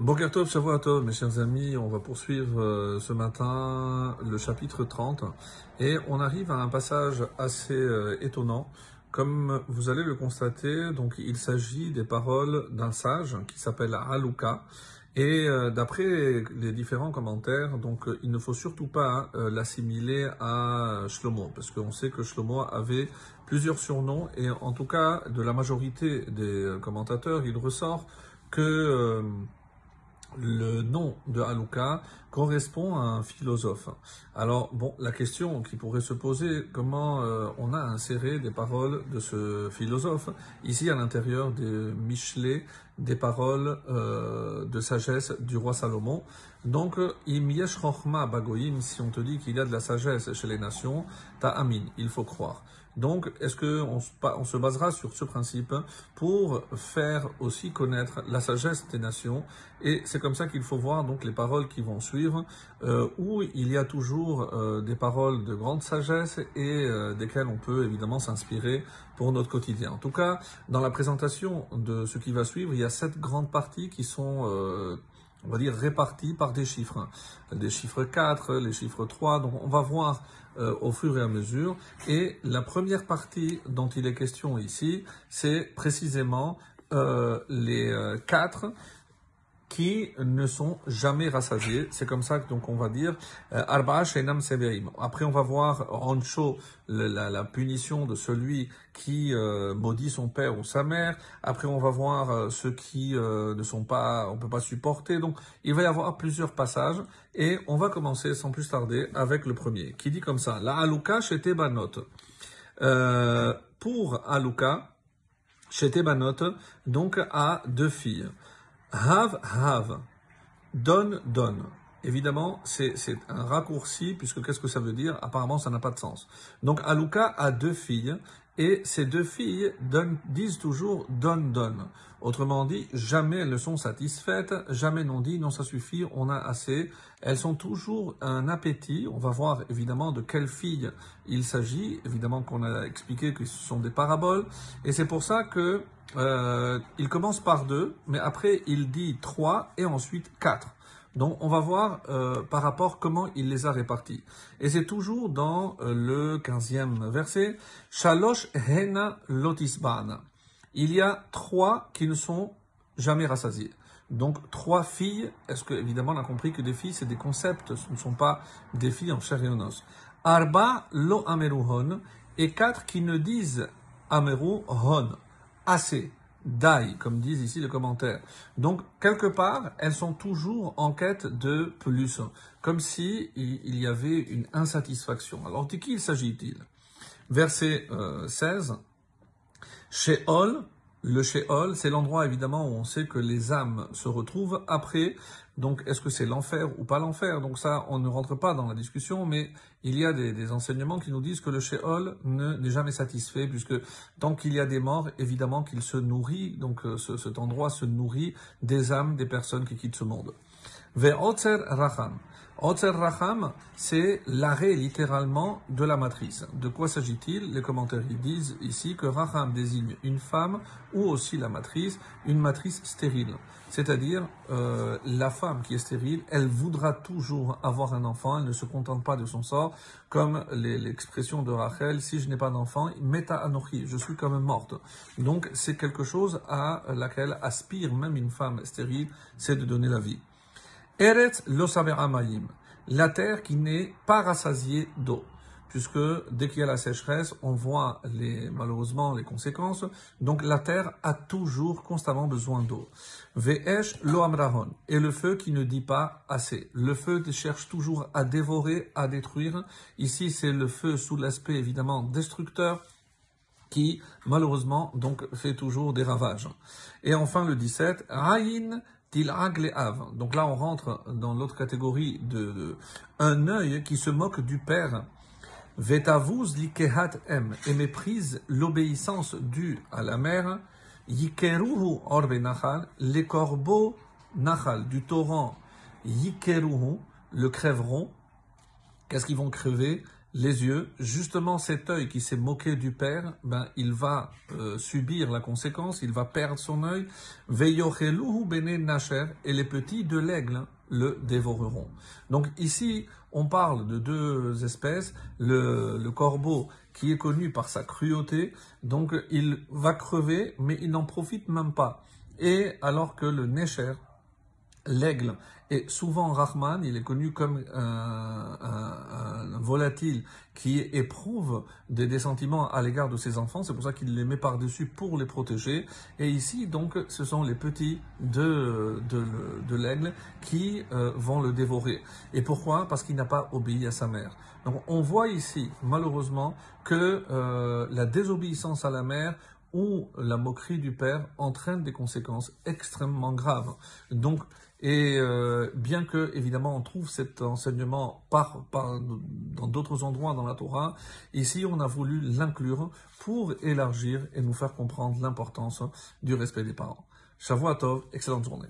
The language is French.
Bokertov, Shavuatov, mes chers amis, on va poursuivre euh, ce matin le chapitre 30 et on arrive à un passage assez euh, étonnant. Comme vous allez le constater, donc il s'agit des paroles d'un sage qui s'appelle Aluka et euh, d'après les différents commentaires, donc il ne faut surtout pas l'assimiler à Shlomo parce qu'on sait que Shlomo avait plusieurs surnoms et en tout cas de la majorité des commentateurs, il ressort que le nom de Halouka correspond à un philosophe. Alors, bon, la question qui pourrait se poser, comment euh, on a inséré des paroles de ce philosophe ici à l'intérieur de Michelet, des paroles euh, de sagesse du roi Salomon. Donc, im yesh bagoyim, si on te dit qu'il y a de la sagesse chez les nations, ta amin, il faut croire. Donc, est-ce qu'on on se basera sur ce principe pour faire aussi connaître la sagesse des nations? Et c'est comme ça qu'il faut voir donc les paroles qui vont suivre, euh, où il y a toujours euh, des paroles de grande sagesse et euh, desquelles on peut évidemment s'inspirer pour notre quotidien. En tout cas, dans la présentation de ce qui va suivre, il y a sept grandes parties qui sont on va dire répartis par des chiffres. Des chiffres 4, les chiffres 3. Donc on va voir au fur et à mesure. Et la première partie dont il est question ici, c'est précisément les euh, 4 qui ne sont jamais rassasiés. C'est comme ça que donc on va dire euh, Arba Shenam Severim. Après on va voir Rancho, la, la, punition de celui qui euh, maudit son père ou sa mère. Après on va voir euh, ceux qui ne sont pas, on peut pas supporter. Donc il va y avoir plusieurs passages et on va commencer sans plus tarder avec le premier qui dit comme ça La Aluka chez Tebanot. pour Aluka, chez Tebanot, donc à deux filles. Have, have. Donne, donne. Évidemment, c'est un raccourci, puisque qu'est-ce que ça veut dire? Apparemment, ça n'a pas de sens. Donc, Aluka a deux filles, et ces deux filles disent toujours donne, donne. Autrement dit, jamais elles ne sont satisfaites, jamais n'ont dit non, ça suffit, on a assez. Elles sont toujours un appétit. On va voir évidemment de quelles filles il s'agit. Évidemment qu'on a expliqué que ce sont des paraboles. Et c'est pour ça que euh, il commence par deux, mais après il dit trois et ensuite quatre. Donc on va voir euh, par rapport comment il les a répartis. Et c'est toujours dans euh, le quinzième verset, Shalosh Hena Lotisban. Il y a trois qui ne sont jamais rassasiés. Donc trois filles, est-ce que évidemment on a compris que des filles c'est des concepts, ce ne sont pas des filles en chair et en os. Arba lo ameruhon et quatre qui ne disent ameruhon assez, dai, comme disent ici les commentaires. Donc, quelque part, elles sont toujours en quête de plus, comme si il y avait une insatisfaction. Alors, de qui il s'agit-il? Verset 16. Chez Ol, le Sheol, c'est l'endroit évidemment où on sait que les âmes se retrouvent après. Donc, est-ce que c'est l'enfer ou pas l'enfer? Donc ça, on ne rentre pas dans la discussion, mais il y a des, enseignements qui nous disent que le Sheol n'est jamais satisfait, puisque tant qu'il y a des morts, évidemment qu'il se nourrit, donc euh, cet endroit se nourrit des âmes des personnes qui quittent ce monde. Ve'otzer racham. Otzer racham, c'est l'arrêt littéralement de la matrice. De quoi s'agit-il? Les commentaires disent ici que racham désigne une femme ou aussi la matrice, une matrice stérile. C'est-à-dire euh, la femme qui est stérile, elle voudra toujours avoir un enfant, elle ne se contente pas de son sort, comme l'expression de Rachel, si je n'ai pas d'enfant, meta anochi, je suis comme morte. Donc c'est quelque chose à laquelle aspire même une femme stérile, c'est de donner la vie. Eretz lo amayim, la terre qui n'est pas rassasiée d'eau. Puisque dès qu'il y a la sécheresse, on voit les, malheureusement les conséquences. Donc la terre a toujours constamment besoin d'eau. Ve'esh lo amrahon. Et le feu qui ne dit pas assez. Le feu cherche toujours à dévorer, à détruire. Ici, c'est le feu sous l'aspect évidemment destructeur qui malheureusement donc fait toujours des ravages. Et enfin le 17, Raïn donc là, on rentre dans l'autre catégorie de, un œil qui se moque du père. Vetavuz likehat em et méprise l'obéissance due à la mère. Yikeruhu orbe nachal, les corbeaux nachal du torrent. Yikeruhu le crèveront. Qu'est-ce qu'ils vont crever? Les yeux. Justement, cet œil qui s'est moqué du père, ben, il va euh, subir la conséquence, il va perdre son œil. Veyocheluhu bene nacher, et les petits de l'aigle le dévoreront. Donc ici, on parle de deux espèces. Le, le corbeau qui est connu par sa cruauté, donc il va crever, mais il n'en profite même pas. Et alors que le Necher, L'aigle est souvent Rahman, il est connu comme un, volatile qui éprouve des, des sentiments à l'égard de ses enfants, c'est pour ça qu'il les met par-dessus pour les protéger. Et ici, donc, ce sont les petits de, de, de l'aigle qui euh, vont le dévorer. Et pourquoi? Parce qu'il n'a pas obéi à sa mère. Donc on voit ici, malheureusement, que euh, la désobéissance à la mère ou la moquerie du père entraîne des conséquences extrêmement graves. Donc, et euh, bien que, évidemment, on trouve cet enseignement dans d'autres endroits dans la Torah, ici, on a voulu l'inclure pour élargir et nous faire comprendre l'importance du respect des parents. Shavuot Tov, excellente journée.